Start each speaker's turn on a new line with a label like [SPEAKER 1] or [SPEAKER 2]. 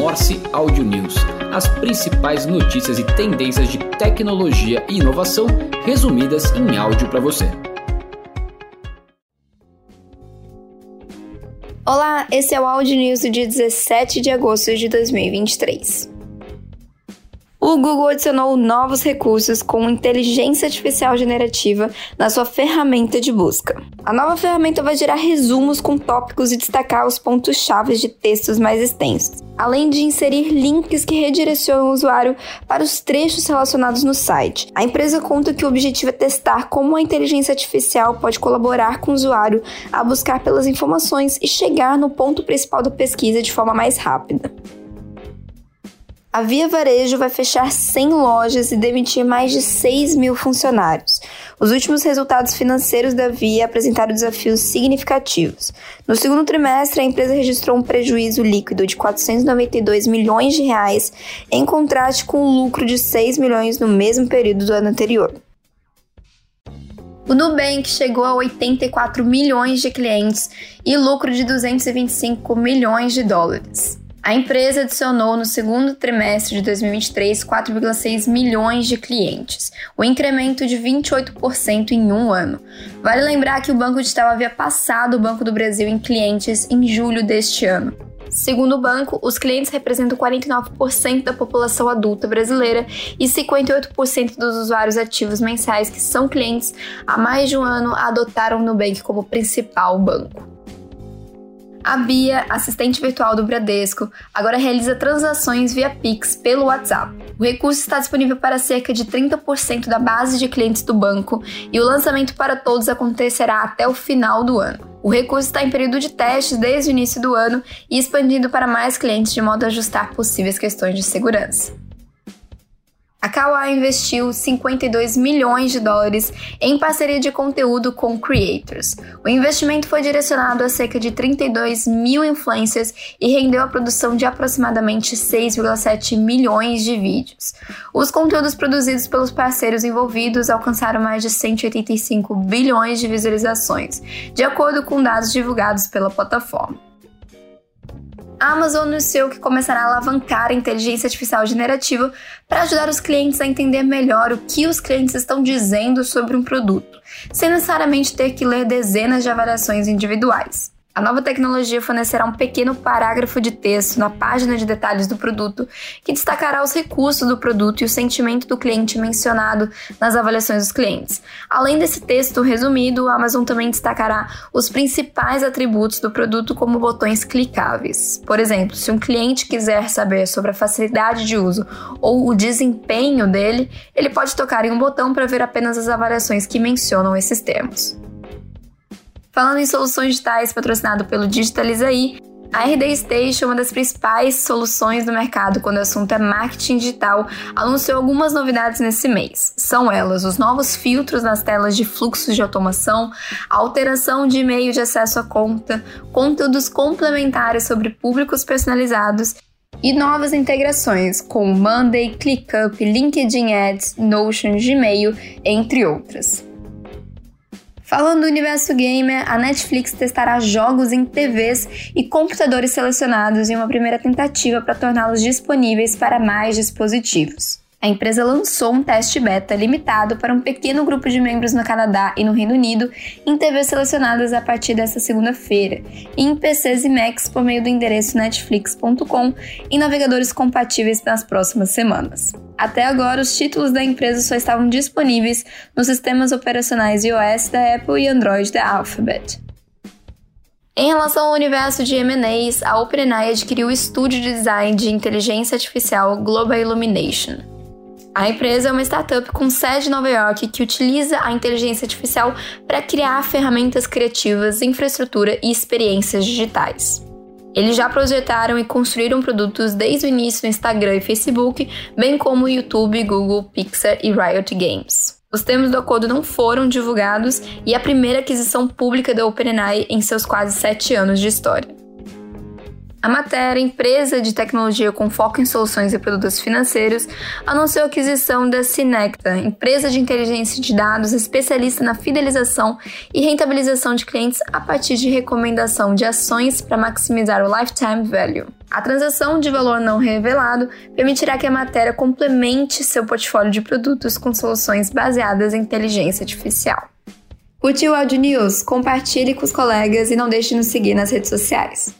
[SPEAKER 1] Morse Audio News, as principais notícias e tendências de tecnologia e inovação resumidas em áudio para você.
[SPEAKER 2] Olá, esse é o Audio News do dia 17 de agosto de 2023 o Google adicionou novos recursos com inteligência artificial generativa na sua ferramenta de busca. A nova ferramenta vai gerar resumos com tópicos e destacar os pontos-chave de textos mais extensos, além de inserir links que redirecionam o usuário para os trechos relacionados no site. A empresa conta que o objetivo é testar como a inteligência artificial pode colaborar com o usuário a buscar pelas informações e chegar no ponto principal da pesquisa de forma mais rápida. A Via Varejo vai fechar 100 lojas e demitir mais de 6 mil funcionários. Os últimos resultados financeiros da Via apresentaram desafios significativos. No segundo trimestre, a empresa registrou um prejuízo líquido de 492 milhões de reais, em contraste com um lucro de 6 milhões no mesmo período do ano anterior. O Nubank chegou a 84 milhões de clientes e lucro de 225 milhões de dólares. A empresa adicionou no segundo trimestre de 2023 4,6 milhões de clientes, o um incremento de 28% em um ano. Vale lembrar que o Banco Digital havia passado o Banco do Brasil em clientes em julho deste ano. Segundo o banco, os clientes representam 49% da população adulta brasileira e 58% dos usuários ativos mensais que são clientes há mais de um ano adotaram o Nubank como principal banco. A Bia, assistente virtual do Bradesco, agora realiza transações via Pix pelo WhatsApp. O recurso está disponível para cerca de 30% da base de clientes do banco e o lançamento para todos acontecerá até o final do ano. O recurso está em período de testes desde o início do ano e expandindo para mais clientes de modo a ajustar possíveis questões de segurança. A Kawaii investiu 52 milhões de dólares em parceria de conteúdo com creators. O investimento foi direcionado a cerca de 32 mil influencers e rendeu a produção de aproximadamente 6,7 milhões de vídeos. Os conteúdos produzidos pelos parceiros envolvidos alcançaram mais de 185 bilhões de visualizações, de acordo com dados divulgados pela plataforma a Amazon anunciou que começará a alavancar a inteligência artificial generativa para ajudar os clientes a entender melhor o que os clientes estão dizendo sobre um produto, sem necessariamente ter que ler dezenas de avaliações individuais. A nova tecnologia fornecerá um pequeno parágrafo de texto na página de detalhes do produto que destacará os recursos do produto e o sentimento do cliente mencionado nas avaliações dos clientes. Além desse texto resumido, a Amazon também destacará os principais atributos do produto como botões clicáveis. Por exemplo, se um cliente quiser saber sobre a facilidade de uso ou o desempenho dele, ele pode tocar em um botão para ver apenas as avaliações que mencionam esses termos. Falando em soluções digitais patrocinado pelo Digitalizaí, a RD Station, uma das principais soluções do mercado quando o assunto é marketing digital, anunciou algumas novidades nesse mês. São elas os novos filtros nas telas de fluxos de automação, alteração de e-mail de acesso à conta, conteúdos complementares sobre públicos personalizados e novas integrações com Monday, ClickUp, LinkedIn Ads, Notion, Gmail, entre outras. Falando do universo gamer, a Netflix testará jogos em TVs e computadores selecionados em uma primeira tentativa para torná-los disponíveis para mais dispositivos. A empresa lançou um teste beta limitado para um pequeno grupo de membros no Canadá e no Reino Unido em TVs selecionadas a partir desta segunda-feira e em PCs e Macs por meio do endereço netflix.com em navegadores compatíveis nas próximas semanas. Até agora, os títulos da empresa só estavam disponíveis nos sistemas operacionais iOS da Apple e Android da Alphabet. Em relação ao universo de M&As, a OpenAI adquiriu o estúdio de design de inteligência artificial Global Illumination. A empresa é uma startup com sede em Nova York que utiliza a inteligência artificial para criar ferramentas criativas, infraestrutura e experiências digitais. Eles já projetaram e construíram produtos desde o início no Instagram e Facebook, bem como YouTube, Google, Pixar e Riot Games. Os termos do acordo não foram divulgados e a primeira aquisição pública da OpenAI em seus quase sete anos de história. A matéria, empresa de tecnologia com foco em soluções e produtos financeiros, anunciou a aquisição da Cinecta, empresa de inteligência de dados especialista na fidelização e rentabilização de clientes a partir de recomendação de ações para maximizar o lifetime value. A transação de valor não revelado permitirá que a matéria complemente seu portfólio de produtos com soluções baseadas em inteligência artificial. Curtiu o Audio News? Compartilhe com os colegas e não deixe de nos seguir nas redes sociais.